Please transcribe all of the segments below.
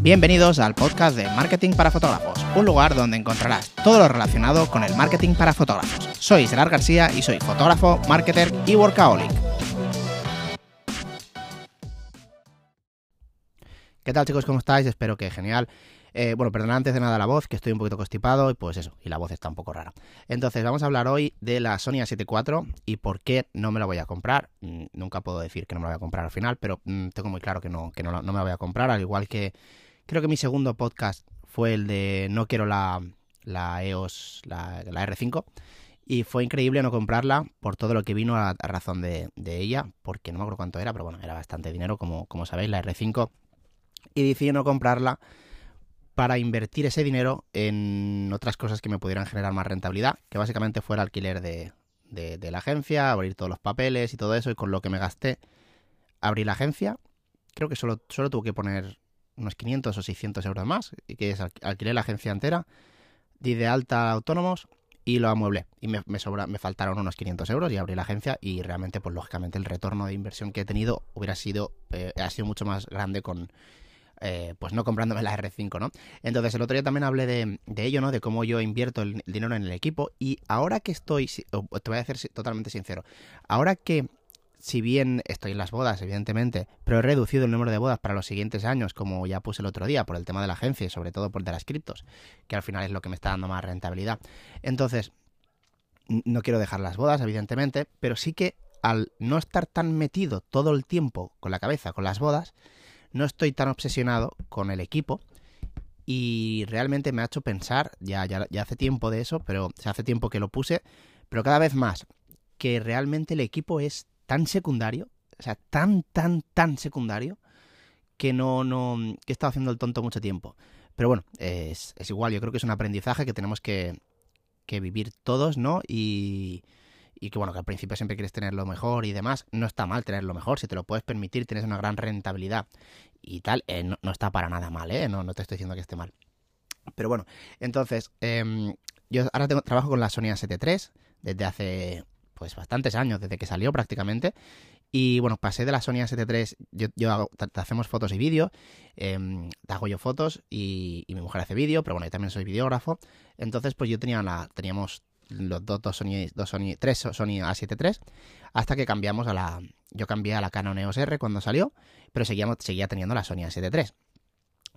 Bienvenidos al podcast de Marketing para Fotógrafos, un lugar donde encontrarás todo lo relacionado con el marketing para fotógrafos. Soy Gerard García y soy fotógrafo, marketer y workaholic. ¿Qué tal chicos? ¿Cómo estáis? Espero que genial. Eh, bueno, perdón antes de nada la voz, que estoy un poquito constipado y pues eso, y la voz está un poco rara. Entonces, vamos a hablar hoy de la Sony A7 IV y por qué no me la voy a comprar. Mm, nunca puedo decir que no me la voy a comprar al final, pero mm, tengo muy claro que no, que no, no me la voy a comprar, al igual que creo que mi segundo podcast fue el de no quiero la, EOS, la, la R5. Y fue increíble no comprarla por todo lo que vino a, razón de, ella, porque no me acuerdo cuánto era, pero bueno, era bastante dinero, como, como sabéis, la R5. Y decidí no comprarla para invertir ese dinero en otras cosas que me pudieran generar más rentabilidad, que básicamente fue el alquiler de, de, de, la agencia, abrir todos los papeles y todo eso, y con lo que me gasté, abrí la agencia. Creo que solo, solo tuve que poner unos 500 o 600 euros más, que es alquilé la agencia entera, di de alta autónomos y lo amueblé. Y me, sobra, me faltaron unos 500 euros y abrí la agencia y realmente, pues lógicamente, el retorno de inversión que he tenido hubiera sido, eh, ha sido mucho más grande con eh, pues no comprándome la R5, ¿no? Entonces el otro día también hablé de, de ello, ¿no? De cómo yo invierto el, el, dinero en el equipo y ahora que estoy, te voy a decir totalmente sincero, ahora que si bien estoy en las bodas, evidentemente, pero he reducido el número de bodas para los siguientes años, como ya puse el otro día, por el tema de la agencia y sobre todo por de las criptos, que al final es lo que me está dando más rentabilidad. Entonces, no quiero dejar las bodas, evidentemente, pero sí que al no estar tan metido todo el tiempo con la cabeza con las bodas, no estoy tan obsesionado con el equipo y realmente me ha hecho pensar, ya, ya, ya hace tiempo de eso, pero se hace tiempo que lo puse, pero cada vez más, que realmente el equipo es tan secundario, o sea, tan, tan, tan secundario, que no, no, que he estado haciendo el tonto mucho tiempo. Pero bueno, es, es igual, yo creo que es un aprendizaje que tenemos que, que vivir todos, ¿no? Y, y que bueno, que al principio siempre quieres tener lo mejor y demás, no está mal tener lo mejor, si te lo puedes permitir, tienes una gran rentabilidad y tal, eh, no, está para nada mal, ¿eh? No, no te estoy diciendo que esté mal. Pero bueno, entonces, eh, yo ahora tengo, trabajo con la Sony A7 III desde hace pues bastantes años, desde que salió prácticamente. Y bueno, pasé de la Sony A7 III, yo, hago, te, hacemos fotos y vídeo, eh, te hago yo fotos y, y mi mujer hace vídeo, pero bueno, yo también soy videógrafo. Entonces, pues yo tenía la, teníamos los dos, dos Sony, dos Sony, tres Sony A7 III, hasta que cambiamos a la, yo cambié a la Canon EOS R cuando salió, pero seguía teniendo la Sony A7 III.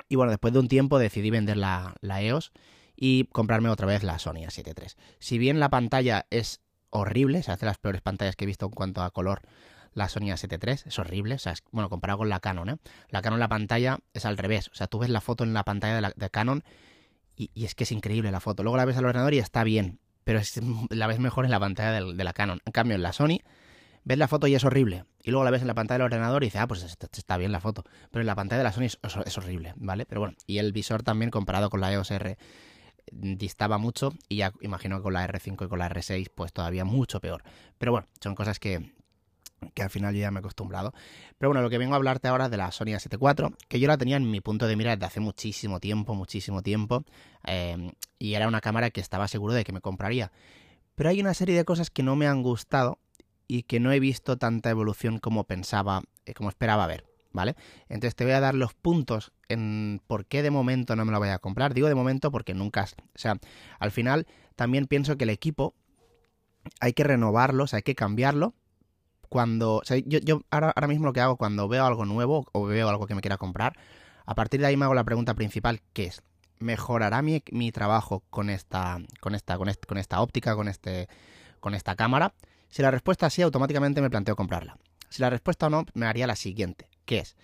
Y bueno, después de un tiempo decidí vender la, la EOS y comprarme otra vez la Sony A7 III. Si bien la pantalla es horrible, se hace las peores pantallas que he visto en cuanto a color, la Sony A7 III, es horrible, o sea, es, bueno, comparado con la Canon, ¿eh? La Canon, la pantalla es al revés, o sea, tú ves la foto en la pantalla de, la, Canon y, es que es increíble la foto. Luego la ves al ordenador y está bien, pero es, la ves mejor en la pantalla de, la Canon. En cambio, en la Sony, ves la foto y es horrible. Y luego la ves en la pantalla del ordenador y dices, ah, pues está, bien la foto. Pero en la pantalla de la Sony es, es, es, horrible, ¿vale? Pero bueno, y el visor también comparado con la EOS R distaba mucho y ya imagino que con la R5 y con la R6 pues todavía mucho peor. Pero bueno, son cosas que, que al final ya me he acostumbrado. Pero bueno, lo que vengo a hablarte ahora es de la Sony A7 IV, que yo la tenía en mi punto de mira desde hace muchísimo tiempo, muchísimo tiempo, eh, y era una cámara que estaba seguro de que me compraría. Pero hay una serie de cosas que no me han gustado y que no he visto tanta evolución como pensaba, eh, como esperaba ver, ¿vale? Entonces te voy a dar los puntos en por qué de momento no me lo voy a comprar. Digo de momento porque nunca, o sea, al final también pienso que el equipo hay que renovarlo, o sea, hay que cambiarlo cuando, o sea, yo, yo ahora, ahora, mismo lo que hago cuando veo algo nuevo o veo algo que me quiera comprar, a partir de ahí me hago la pregunta principal, que es, ¿mejorará mi, trabajo con esta, con esta, con esta óptica, con, este, con esta cámara? Si la respuesta es sí, automáticamente me planteo comprarla. Si la respuesta no, me haría la siguiente, que es,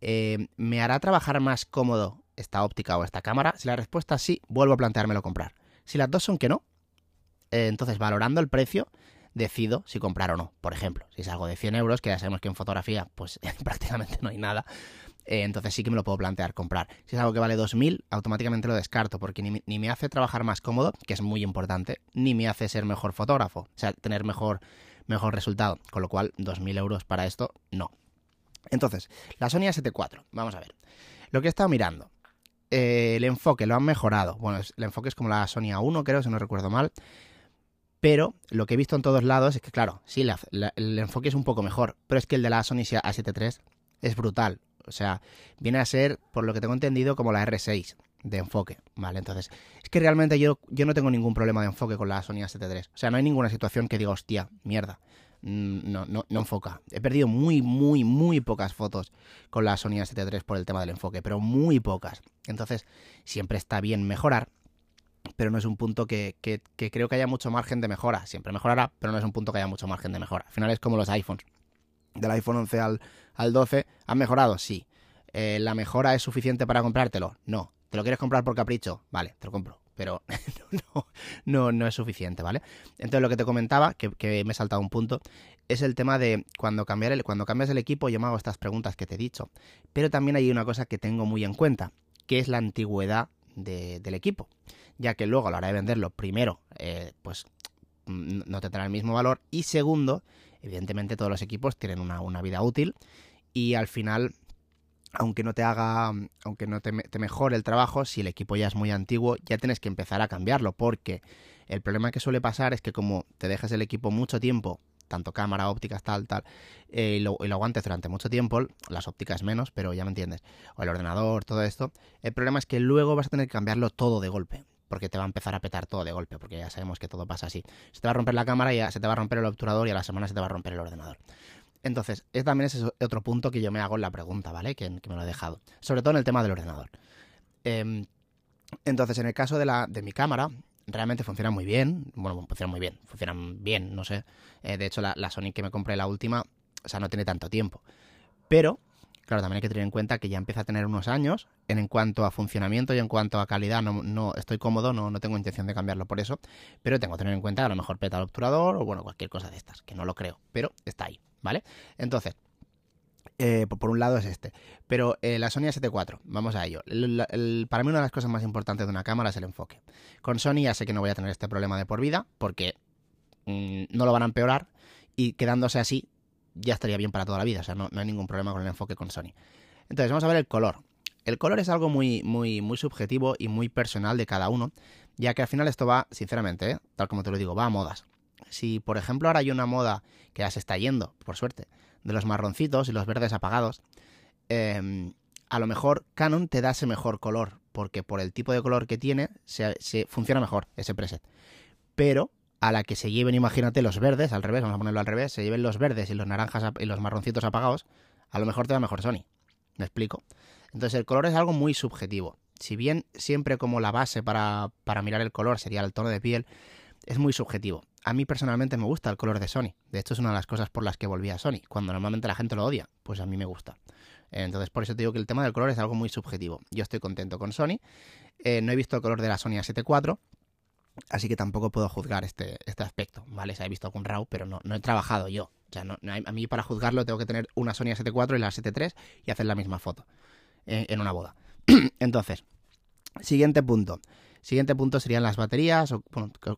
eh, ¿me hará trabajar más cómodo esta óptica o esta cámara? Si la respuesta es sí, vuelvo a planteármelo comprar. Si las dos son que no, eh, entonces valorando el precio, decido si comprar o no. Por ejemplo, si es algo de 100 euros, que ya sabemos que en fotografía pues prácticamente no hay nada, eh, entonces sí que me lo puedo plantear comprar. Si es algo que vale 2.000, automáticamente lo descarto, porque ni, me hace trabajar más cómodo, que es muy importante, ni me hace ser mejor fotógrafo, o sea, tener mejor, mejor resultado. Con lo cual, 2.000 euros para esto, no. Entonces, la Sony A7 IV, vamos a ver. Lo que he estado mirando, eh, el enfoque lo han mejorado. Bueno, el enfoque es como la Sony A1, creo, si no recuerdo mal. Pero lo que he visto en todos lados es que, claro, sí, la, el enfoque es un poco mejor, pero es que el de la Sony A7 III es brutal. O sea, viene a ser, por lo que tengo entendido, como la R6 de enfoque, ¿vale? Entonces, es que realmente yo, yo no tengo ningún problema de enfoque con la Sony A7 O sea, no hay ninguna situación que diga, hostia, mierda, no, no, no enfoca. He perdido muy, muy, muy pocas fotos con la Sony A7 por el tema del enfoque, pero muy pocas. Entonces, siempre está bien mejorar, pero no es un punto que, que, creo que haya mucho margen de mejora. Siempre mejorará, pero no es un punto que haya mucho margen de mejora. Al final es como los iPhones. Del iPhone 11 al, al 12, ¿han mejorado? Sí. Eh, ¿La mejora es suficiente para comprártelo? No. ¿Te lo quieres comprar por capricho? Vale, te lo compro. Pero no, no, es suficiente, ¿vale? Entonces lo que te comentaba, que, me he saltado un punto, es el tema de cuando, cambiar el, cuando cambias el equipo, yo me hago estas preguntas que te he dicho. Pero también hay una cosa que tengo muy en cuenta, que es la antigüedad del equipo. Ya que luego a la hora de venderlo, primero, eh, pues no tendrá el mismo valor. Y segundo, evidentemente todos los equipos tienen una, una vida útil. Y al final aunque no te haga, aunque no te, mejore el trabajo, si el equipo ya es muy antiguo, ya tienes que empezar a cambiarlo, porque el problema que suele pasar es que como te dejas el equipo mucho tiempo, tanto cámara, ópticas, tal, tal, eh, y, lo, aguantes durante mucho tiempo, las ópticas menos, pero ya me entiendes, o el ordenador, todo esto, el problema es que luego vas a tener que cambiarlo todo de golpe porque te va a empezar a petar todo de golpe, porque ya sabemos que todo pasa así. Se te va a romper la cámara ya se te va a romper el obturador y a la semana se te va a romper el ordenador. Entonces, es también es otro punto que yo me hago en la pregunta, ¿vale? Que, me lo he dejado. Sobre todo en el tema del ordenador. Em, entonces, en el caso de, la, de mi cámara, realmente funciona muy bien. Bueno, funciona muy bien. Funcionan bien, no sé. Eh, de hecho, la, la, Sony que me compré, la última, o sea, no tiene tanto tiempo. Pero, claro, también hay que tener en cuenta que ya empieza a tener unos años. En, cuanto a funcionamiento y en cuanto a calidad, no, no estoy cómodo, no, no tengo intención de cambiarlo por eso. Pero tengo que tener en cuenta que a lo mejor peta el obturador o, bueno, cualquier cosa de estas, que no lo creo. Pero está ahí. ¿vale? Entonces, eh, por un lado es este. Pero eh, la Sony A7 vamos a ello. para mí una de las cosas más importantes de una cámara es el enfoque. Con Sony ya sé que no voy a tener este problema de por vida porque mm, no lo van a empeorar y quedándose así ya estaría bien para toda la vida. O sea, no, hay ningún problema con el enfoque con Sony. Entonces, vamos a ver el color. El color es algo muy, muy, muy subjetivo y muy personal de cada uno, ya que al final esto va, sinceramente, ¿eh? tal como te lo digo, va a modas. Si, por ejemplo, ahora hay una moda que ya se está yendo, por suerte, de los marroncitos y los verdes apagados, em, a lo mejor Canon te da ese mejor color, porque por el tipo de color que tiene, se, funciona mejor ese preset. Pero a la que se lleven, imagínate, los verdes, al revés, vamos a ponerlo al revés, se lleven los verdes y los naranjas y los marroncitos apagados, a lo mejor te da mejor Sony. ¿Me explico? Entonces el color es algo muy subjetivo. Si bien siempre como la base para, para mirar el color sería el tono de piel, es muy subjetivo. A mí personalmente me gusta el color de Sony. De hecho, es una de las cosas por las que volví a Sony. Cuando normalmente la gente lo odia, pues a mí me gusta. Entonces, por eso te digo que el tema del color es algo muy subjetivo. Yo estoy contento con Sony. Eh, no he visto el color de la Sony A7 IV, así que tampoco puedo juzgar este, este aspecto, ¿vale? Se ha visto algún RAW, pero no, no he trabajado yo. O sea, no, a mí para juzgarlo tengo que tener una Sony A7 IV y la A7 III y hacer la misma foto eh, en una boda. Entonces, siguiente punto. Siguiente punto serían las baterías o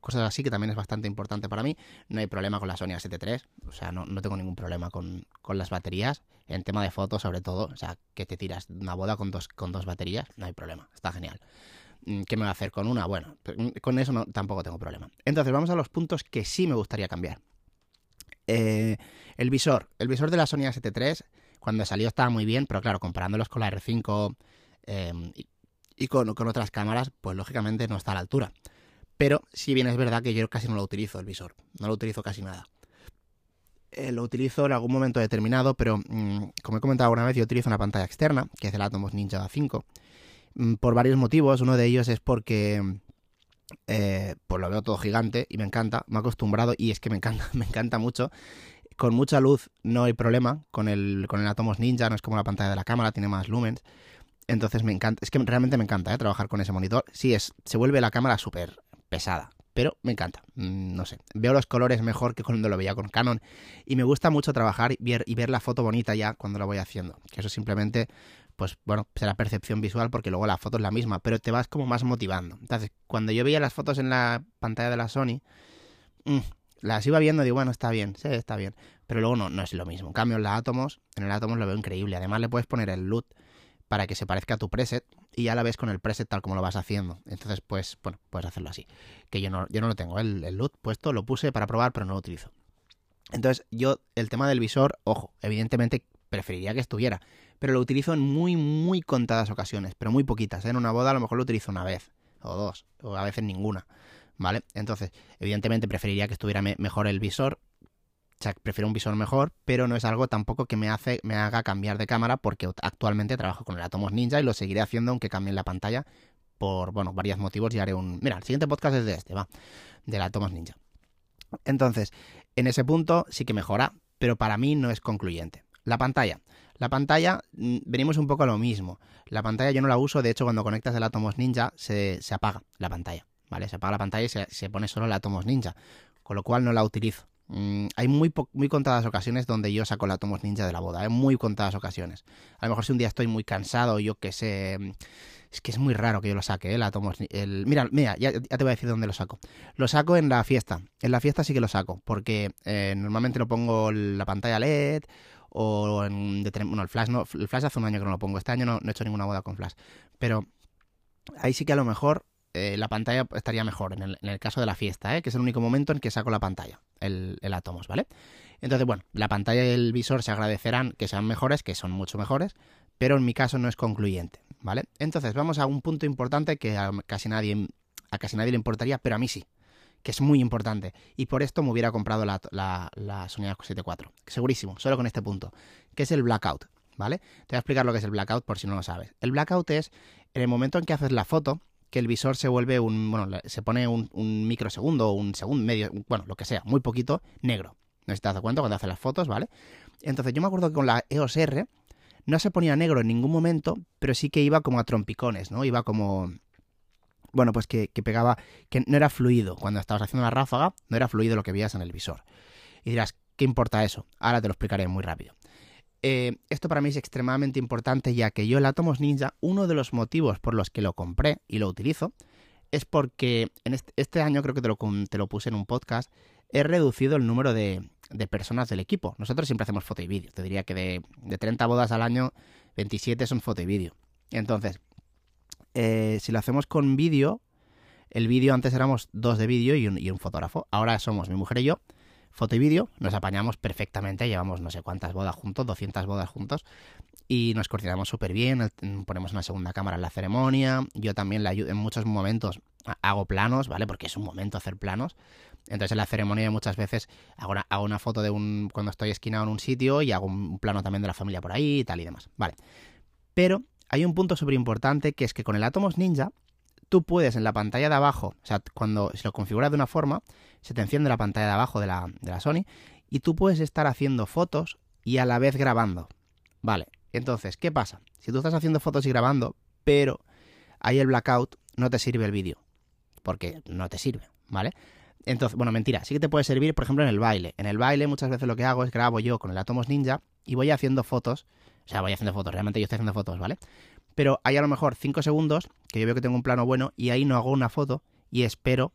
cosas así, que también es bastante importante para mí. No hay problema con la Sony A7 III, o sea, no, tengo ningún problema con, las baterías. En tema de fotos, sobre todo, o sea, que te tiras una boda con dos, con dos baterías, no hay problema, está genial. Mm, ¿Qué me va a hacer con una? Bueno, mm, con eso no, tampoco tengo problema. Entonces, vamos a los puntos que sí me gustaría cambiar. Eh, el visor. El visor de la Sony A7 III, cuando salió estaba muy bien, pero claro, comparándolos con la R5 eh, y con, otras cámaras, pues lógicamente no está a la altura. Pero si bien es verdad que yo casi no lo utilizo el visor, no lo utilizo casi nada. Eh, lo utilizo en algún momento determinado, pero mm, como he comentado alguna vez, yo utilizo una pantalla externa, que es el Atomos Ninja 5, mm, por varios motivos. Uno de ellos es porque eh, pues lo veo todo gigante y me encanta, me he acostumbrado y es que me encanta, me encanta mucho. Con mucha luz no hay problema con el, con el Atomos Ninja, no es como la pantalla de la cámara, tiene más lumens. Entonces me encanta, es que realmente me encanta ¿eh? trabajar con ese monitor. Sí, es, se vuelve la cámara súper pesada, pero me encanta. Mm, no sé, veo los colores mejor que cuando lo veía con Canon y me gusta mucho trabajar y ver, y ver la foto bonita ya cuando lo voy haciendo. Que eso simplemente, pues bueno, será percepción visual porque luego la foto es la misma, pero te vas como más motivando. Entonces, cuando yo veía las fotos en la pantalla de la Sony, mm, las iba viendo y digo, bueno, está bien, sí, está bien. Pero luego no, no es lo mismo. En cambio, en la Atomos, en el Atomos lo veo increíble. Además, le puedes poner el LUT para que se parezca a tu preset y ya la ves con el preset tal como lo vas haciendo. Entonces, pues, bueno, puedes hacerlo así. Que yo no, yo no lo tengo, el, el LUT puesto, lo puse para probar, pero no lo utilizo. Entonces, yo, el tema del visor, ojo, evidentemente preferiría que estuviera, pero lo utilizo en muy, muy contadas ocasiones, pero muy poquitas. ¿eh? En una boda a lo mejor lo utilizo una vez, o dos, o a veces ninguna. ¿Vale? Entonces, evidentemente preferiría que estuviera mejor el visor, o sea, prefiero un visor mejor, pero no es algo tampoco que me, hace, me haga cambiar de cámara porque actualmente trabajo con el Atomos Ninja y lo seguiré haciendo aunque cambie la pantalla por, bueno, varios motivos y haré un... Mira, el siguiente podcast es de este, va, del Atomos Ninja. Entonces, en ese punto sí que mejora, pero para mí no es concluyente. La pantalla. La pantalla, mm, venimos un poco a lo mismo. La pantalla yo no la uso, de hecho cuando conectas el Atomos Ninja se, apaga la pantalla, ¿vale? Se apaga la pantalla y se, se pone solo el Atomos Ninja, con lo cual no la utilizo. Mm, hay muy, muy contadas ocasiones donde yo saco la Tomos Ninja de la boda, ¿eh? muy contadas ocasiones. A lo mejor si un día estoy muy cansado, yo que sé... Mm, es que es muy raro que yo lo saque, ¿eh? la Tomos... El, mira, mira ya, te voy a decir dónde lo saco. Lo saco en la fiesta. En la fiesta sí que lo saco, porque eh, normalmente lo pongo la pantalla LED o en... Bueno, el flash no... El flash hace un año que no lo pongo. Este año no, he hecho ninguna boda con flash. Pero ahí sí que a lo mejor eh, la pantalla estaría mejor en el, caso de la fiesta, ¿eh? que es el único momento en que saco la pantalla, el, el Atomos, ¿vale? Entonces, bueno, la pantalla y el visor se agradecerán que sean mejores, que son mucho mejores, pero en mi caso no es concluyente, ¿vale? Entonces, vamos a un punto importante que a casi nadie, a casi nadie le importaría, pero a mí sí, que es muy importante. Y por esto me hubiera comprado la, la, Sony A7 IV, segurísimo, solo con este punto, que es el blackout, ¿vale? Te voy a explicar lo que es el blackout por si no lo sabes. El blackout es en el momento en que haces la foto, que el visor se vuelve un, bueno, se pone un, microsegundo o un segundo, medio, bueno, lo que sea, muy poquito, negro. No sé si te das cuenta cuando haces las fotos, ¿vale? Entonces yo me acuerdo que con la EOS R no se ponía negro en ningún momento, pero sí que iba como a trompicones, ¿no? Iba como... Bueno, pues que, pegaba, que no era fluido. Cuando estabas haciendo la ráfaga, no era fluido lo que veías en el visor. Y dirás, ¿qué importa eso? Ahora te lo explicaré muy rápido. Eh, esto para mí es extremadamente importante ya que yo el Atomos Ninja, uno de los motivos por los que lo compré y lo utilizo, es porque en este, año, creo que te lo, te lo, puse en un podcast, he reducido el número de, personas del equipo. Nosotros siempre hacemos foto y vídeo. Te diría que de, de 30 bodas al año, 27 son foto y vídeo. Entonces, eh, si lo hacemos con vídeo, el vídeo antes éramos dos de vídeo y un, y un fotógrafo. Ahora somos mi mujer y yo foto y vídeo, nos apañamos perfectamente, llevamos no sé cuántas bodas juntos, 200 bodas juntos, y nos coordinamos súper bien, ponemos una segunda cámara en la ceremonia, yo también le ayudo en muchos momentos, hago planos, ¿vale? Porque es un momento hacer planos, entonces en la ceremonia muchas veces hago una, hago una foto de un, cuando estoy esquinado en un sitio y hago un plano también de la familia por ahí y tal y demás, ¿vale? Pero hay un punto súper importante que es que con el Atomos Ninja tú puedes en la pantalla de abajo, o sea, cuando se lo configuras de una forma, se te enciende la pantalla de abajo de la, de la Sony y tú puedes estar haciendo fotos y a la vez grabando. Vale, entonces, ¿qué pasa? Si tú estás haciendo fotos y grabando, pero hay el blackout, no te sirve el vídeo. Porque no te sirve, ¿vale? Entonces, bueno, mentira, sí que te puede servir, por ejemplo, en el baile. En el baile muchas veces lo que hago es grabo yo con el Atomos Ninja y voy haciendo fotos. O sea, voy haciendo fotos, realmente yo estoy haciendo fotos, ¿vale? Pero hay a lo mejor 5 segundos que yo veo que tengo un plano bueno y ahí no hago una foto y espero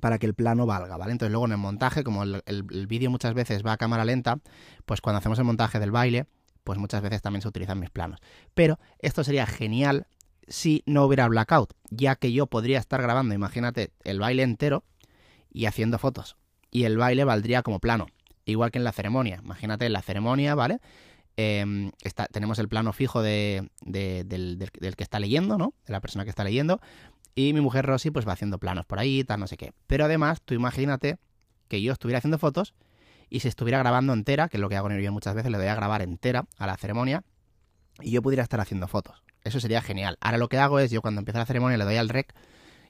para que el plano valga, ¿vale? Entonces luego en el montaje, como el, vídeo muchas veces va a cámara lenta, pues cuando hacemos el montaje del baile, pues muchas veces también se utilizan mis planos. Pero esto sería genial si no hubiera blackout, ya que yo podría estar grabando, imagínate, el baile entero y haciendo fotos. Y el baile valdría como plano, igual que en la ceremonia. Imagínate en la ceremonia, ¿vale? Em, tenemos el plano fijo de, del, del, que está leyendo, ¿no? De la persona que está leyendo. Y mi mujer Rosy pues va haciendo planos por ahí, tal, no sé qué. Pero además, tú imagínate que yo estuviera haciendo fotos y se estuviera grabando entera, que es lo que hago el muchas veces, le doy a grabar entera a la ceremonia y yo pudiera estar haciendo fotos. Eso sería genial. Ahora lo que hago es, yo cuando empieza la ceremonia le doy al rec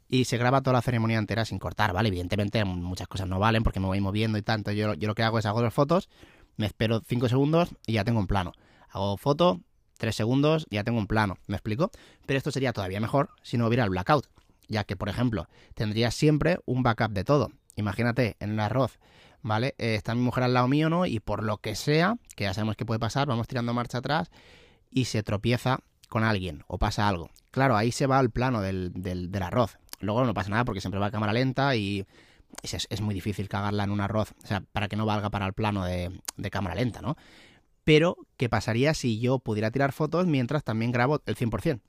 y se graba toda la ceremonia entera sin cortar, ¿vale? Evidentemente muchas cosas no valen porque me voy moviendo y tanto. Yo, yo lo que hago es hago dos fotos, me espero cinco segundos y ya tengo un plano. Hago foto, tres segundos, ya tengo un plano. ¿Me explico? Pero esto sería todavía mejor si no hubiera el blackout ya que, por ejemplo, tendrías siempre un backup de todo. Imagínate, en el arroz, ¿vale? Eh, está mi mujer al lado mío, ¿no? Y por lo que sea, que ya sabemos que puede pasar, vamos tirando marcha atrás y se tropieza con alguien o pasa algo. Claro, ahí se va al plano del, del, arroz. Luego no pasa nada porque siempre va a cámara lenta y es, es, muy difícil cagarla en un arroz, o sea, para que no valga para el plano de, de cámara lenta, ¿no? Pero, ¿qué pasaría si yo pudiera tirar fotos mientras también grabo el 100%?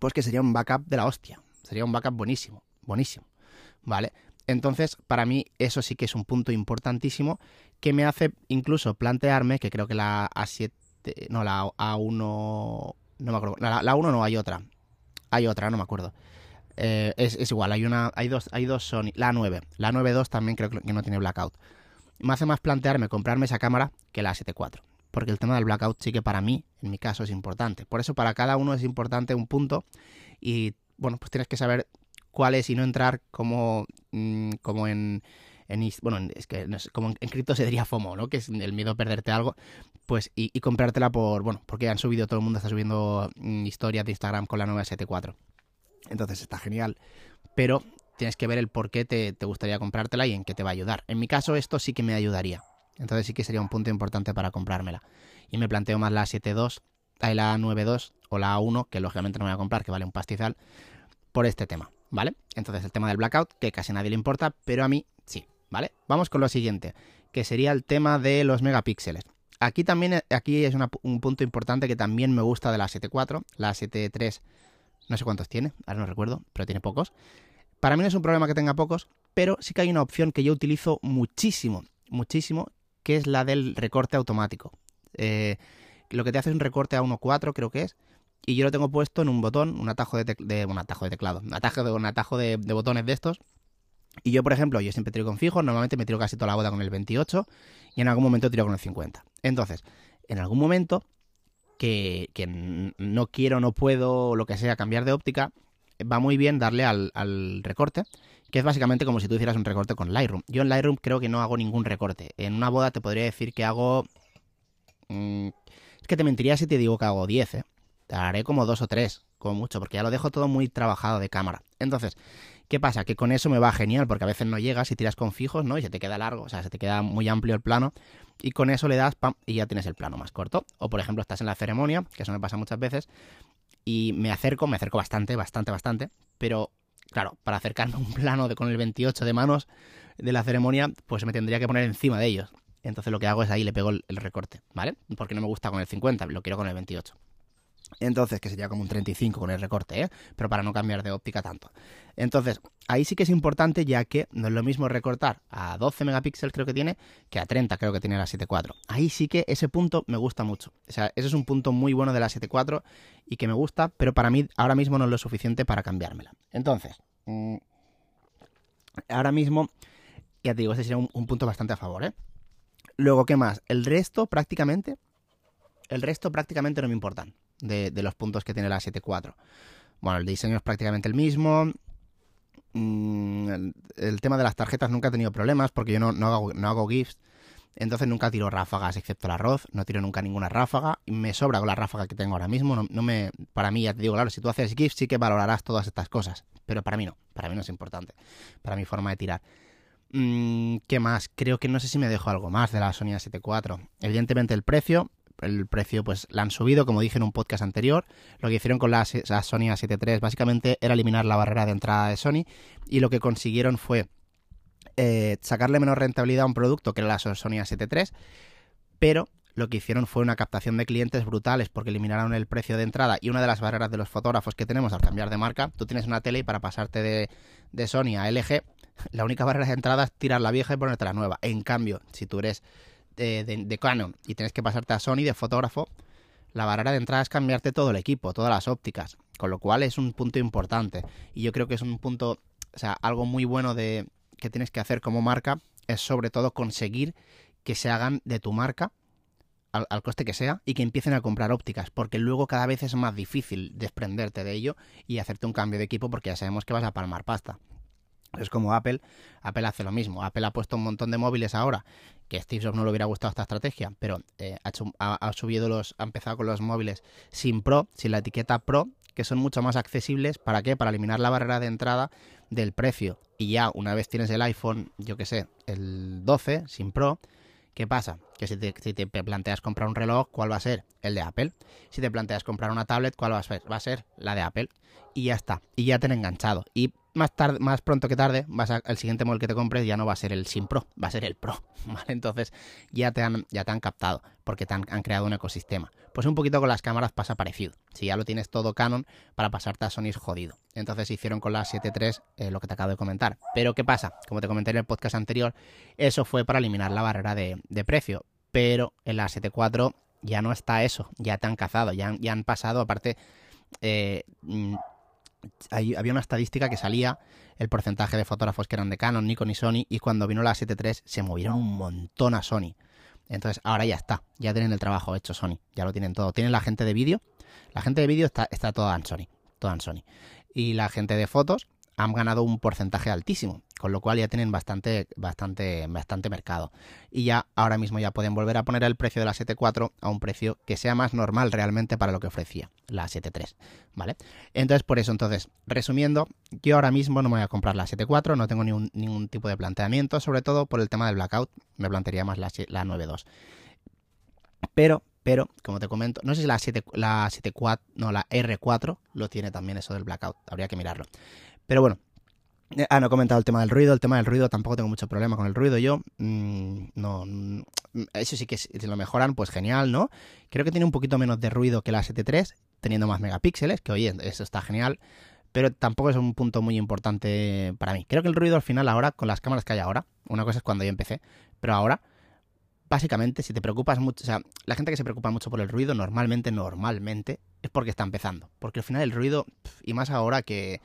Pues que sería un backup de la hostia. Sería un backup buenísimo, buenísimo. ¿Vale? Entonces, para mí eso sí que es un punto importantísimo que me hace incluso plantearme, que creo que la A7 no, la A1, no me acuerdo, la, la 1 no, hay otra, hay otra, no me acuerdo. Eh, es, es, igual, hay una, hay dos, hay dos Sony, la 9, la 9.2 también creo que no tiene blackout. Me hace más plantearme comprarme esa cámara que la 7.4, porque el tema del blackout sí que para mí, en mi caso, es importante. Por eso para cada uno es importante un punto y bueno, pues tienes que saber cuál es y no entrar como, mm, como en, en, bueno, es que como en cripto se diría FOMO, ¿no? Que es el miedo a perderte algo, pues y, y, comprártela por, bueno, porque han subido, todo el mundo está subiendo mm, historias de Instagram con la nueva 7.4. Entonces está genial, pero tienes que ver el por qué te, te, gustaría comprártela y en qué te va a ayudar. En mi caso esto sí que me ayudaría, entonces sí que sería un punto importante para comprármela. Y me planteo más la 7.2, la 9.2 o la A1, que lógicamente no me voy a comprar, que vale un pastizal, por este tema, ¿vale? Entonces el tema del blackout, que casi nadie le importa, pero a mí sí, ¿vale? Vamos con lo siguiente, que sería el tema de los megapíxeles. Aquí también aquí es un punto importante que también me gusta de la 7.4, la 7.3 no sé cuántos tiene, ahora no recuerdo, pero tiene pocos. Para mí no es un problema que tenga pocos, pero sí que hay una opción que yo utilizo muchísimo, muchísimo, que es la del recorte automático. Eh, lo que te hace es un recorte a 1.4, creo que es, y yo lo tengo puesto en un botón, un atajo de, un atajo de teclado, un atajo de un atajo de, botones de estos. Y yo, por ejemplo, yo siempre tiro con fijo, normalmente me tiro casi toda la boda con el 28 y en algún momento tiro con el 50. Entonces, en algún momento que, que no quiero, no puedo, lo que sea, cambiar de óptica, va muy bien darle al, recorte, que es básicamente como si tú hicieras un recorte con Lightroom. Yo en Lightroom creo que no hago ningún recorte. En una boda te podría decir que hago... Mmm, es que te mentiría si te digo que hago 10, ¿eh? haré como dos o tres, como mucho, porque ya lo dejo todo muy trabajado de cámara. Entonces, ¿qué pasa? Que con eso me va genial, porque a veces no llegas y tiras con fijos, ¿no? Y se te queda largo, o sea, se te queda muy amplio el plano, y con eso le das, pam, y ya tienes el plano más corto. O, por ejemplo, estás en la ceremonia, que eso me pasa muchas veces, y me acerco, me acerco bastante, bastante, bastante, pero, claro, para acercarme a un plano de, con el 28 de manos de la ceremonia, pues me tendría que poner encima de ellos. Entonces lo que hago es ahí le pego el, el recorte, ¿vale? Porque no me gusta con el 50, lo quiero con el 28. Entonces, que sería como un 35 con el recorte, ¿eh? pero para no cambiar de óptica tanto. Entonces, ahí sí que es importante ya que no es lo mismo recortar a 12 megapíxeles creo que tiene que a 30 creo que tiene la 7.4. Ahí sí que ese punto me gusta mucho. O sea, ese es un punto muy bueno de la 7.4 y que me gusta, pero para mí ahora mismo no es lo suficiente para cambiármela. Entonces, mmm, ahora mismo, ya te digo, ese sería un, un punto bastante a favor, ¿eh? Luego, ¿qué más? El resto prácticamente, el resto prácticamente no me importan de, los puntos que tiene la 7.4. Bueno, el diseño es prácticamente el mismo. Mm, el, el, tema de las tarjetas nunca he tenido problemas porque yo no, no, hago, no hago GIFs. Entonces nunca tiro ráfagas excepto el arroz, no tiro nunca ninguna ráfaga y me sobra con la ráfaga que tengo ahora mismo. No, no, me, para mí, ya te digo, claro, si tú haces GIFs sí que valorarás todas estas cosas, pero para mí no, para mí no es importante, para mi forma de tirar. Mm, ¿Qué más? Creo que no sé si me dejo algo más de la Sony A74. Evidentemente el precio, el precio pues la han subido, como dije en un podcast anterior. Lo que hicieron con la, Sony A7 III básicamente era eliminar la barrera de entrada de Sony y lo que consiguieron fue eh, sacarle menos rentabilidad a un producto que era la Sony A7 III, pero lo que hicieron fue una captación de clientes brutales porque eliminaron el precio de entrada y una de las barreras de los fotógrafos que tenemos al cambiar de marca, tú tienes una tele y para pasarte de, de Sony a LG, la única barrera de entrada es tirar la vieja y ponerte la nueva. En cambio, si tú eres de, Canon y tienes que pasarte a Sony de fotógrafo, la barrera de entrada es cambiarte todo el equipo, todas las ópticas, con lo cual es un punto importante. Y yo creo que es un punto, o sea, algo muy bueno de que tienes que hacer como marca es sobre todo conseguir que se hagan de tu marca al, al, coste que sea y que empiecen a comprar ópticas, porque luego cada vez es más difícil desprenderte de ello y hacerte un cambio de equipo porque ya sabemos que vas a palmar pasta. Es como Apple, Apple hace lo mismo. Apple ha puesto un montón de móviles ahora, que Steve Jobs no le hubiera gustado esta estrategia, pero eh, ha, subido los, ha empezado con los móviles sin Pro, sin la etiqueta Pro, que son mucho más accesibles. ¿Para qué? Para eliminar la barrera de entrada del precio. Y ya una vez tienes el iPhone, yo que sé, el 12 sin Pro, ¿qué pasa? Que si te, si te, planteas comprar un reloj, ¿cuál va a ser? El de Apple. Si te planteas comprar una tablet, ¿cuál va a ser? Va a ser la de Apple. Y ya está. Y ya te han enganchado. Y más tarde, más pronto que tarde, el siguiente modelo que te compres ya no va a ser el sin Pro, va a ser el Pro, ¿vale? Entonces ya te han, ya te han captado, porque te han, creado un ecosistema. Pues un poquito con las cámaras pasa parecido. Si ya lo tienes todo Canon, para pasarte a Sony es jodido. Entonces hicieron con la 7.3 eh, lo que te acabo de comentar. Pero ¿qué pasa? Como te comenté en el podcast anterior, eso fue para eliminar la barrera de, precio. Pero en la 7.4 ya no está eso, ya te han cazado, ya, ya han pasado, aparte, eh, había una estadística que salía el porcentaje de fotógrafos que eran de Canon, Nikon y Sony, y cuando vino la 7.3 se movieron un montón a Sony. Entonces, ahora ya está, ya tienen el trabajo hecho Sony, ya lo tienen todo. Tienen la gente de vídeo, la gente de vídeo está, está toda en Sony, toda en Sony. Y la gente de fotos han ganado un porcentaje altísimo, con lo cual ya tienen bastante, bastante, bastante mercado. Y ya ahora mismo ya pueden volver a poner el precio de la 7.4 a un precio que sea más normal realmente para lo que ofrecía la 7.3, ¿vale? Entonces, por eso, entonces, resumiendo, yo ahora mismo no me voy a comprar la 7.4, no tengo ningún tipo de planteamiento, sobre todo por el tema del blackout, me plantearía más la, la 9.2. Pero, pero, como te comento, no sé si la 7, la 7.4, no, la R4 lo tiene también eso del blackout, habría que mirarlo. Pero bueno, eh, Ah, no he comentado el tema del ruido. El tema del ruido tampoco tengo mucho problema con el ruido yo. Mm, no, mm, eso sí que si lo mejoran, pues genial, ¿no? Creo que tiene un poquito menos de ruido que la 7.3, teniendo más megapíxeles, que oye, eso está genial. Pero tampoco es un punto muy importante para mí. Creo que el ruido al final ahora, con las cámaras que hay ahora, una cosa es cuando yo empecé, pero ahora, básicamente, si te preocupas mucho, o sea, la gente que se preocupa mucho por el ruido, normalmente, normalmente, es porque está empezando. Porque al final el ruido, y más ahora que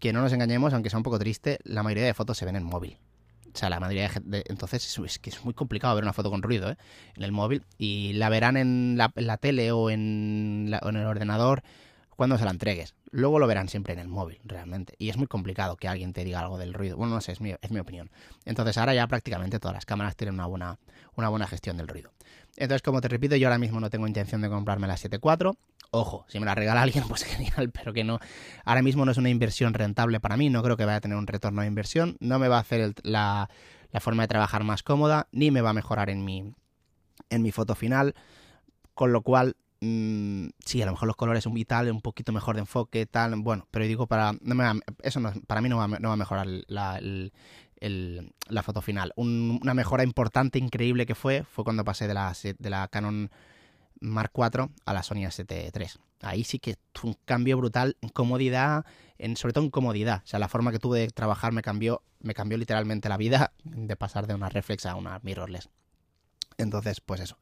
que no nos engañemos, aunque sea un poco triste, la mayoría de fotos se ven en móvil. O sea, la mayoría de, entonces es, que es muy complicado ver una foto con ruido ¿eh? en el móvil y la verán en la, tele o en, en, el ordenador cuando se la entregues. Luego lo verán siempre en el móvil, realmente. Y es muy complicado que alguien te diga algo del ruido. Bueno, no sé, es mi, opinión. Entonces ahora ya prácticamente todas las cámaras tienen una buena, una buena gestión del ruido. Entonces, como te repito, yo ahora mismo no tengo intención de comprarme la 7.4. Ojo, si me la regala alguien, pues genial, pero que no. Ahora mismo no es una inversión rentable para mí, no creo que vaya a tener un retorno de inversión, no me va a hacer la, la forma de trabajar más cómoda, ni me va a mejorar en mi, en mi foto final, con lo cual Mm, sí, a lo mejor los colores son vital, un poquito mejor de enfoque, tal, bueno, pero digo, para no me eso no, para mí no va, va a mejorar la, la foto final. una mejora importante, increíble que fue, fue cuando pasé de la, de la Canon Mark IV a la Sony A7 Ahí sí que fue un cambio brutal en comodidad, en, sobre todo en comodidad. O sea, la forma que tuve de trabajar me cambió, me cambió literalmente la vida de pasar de una reflex a una mirrorless. Entonces, pues eso.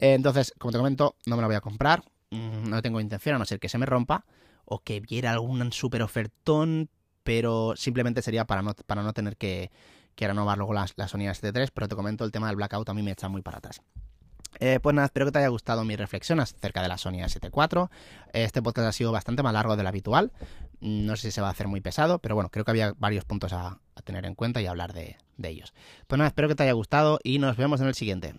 Entonces, como te comento, no me la voy a comprar. Mm, no tengo intención, a no ser que se me rompa o que viera algún super ofertón, pero simplemente sería para no, para no tener que, renovar luego las, las Sony A7 pero te comento, el tema del blackout a mí me echa muy para atrás. Eh, pues nada, espero que te haya gustado mi reflexión acerca de la Sony A7 IV. Este podcast ha sido bastante más largo de lo habitual. No sé si se va a hacer muy pesado, pero bueno, creo que había varios puntos a, tener en cuenta y hablar de ellos. Pues nada, espero que te haya gustado y nos vemos en el siguiente.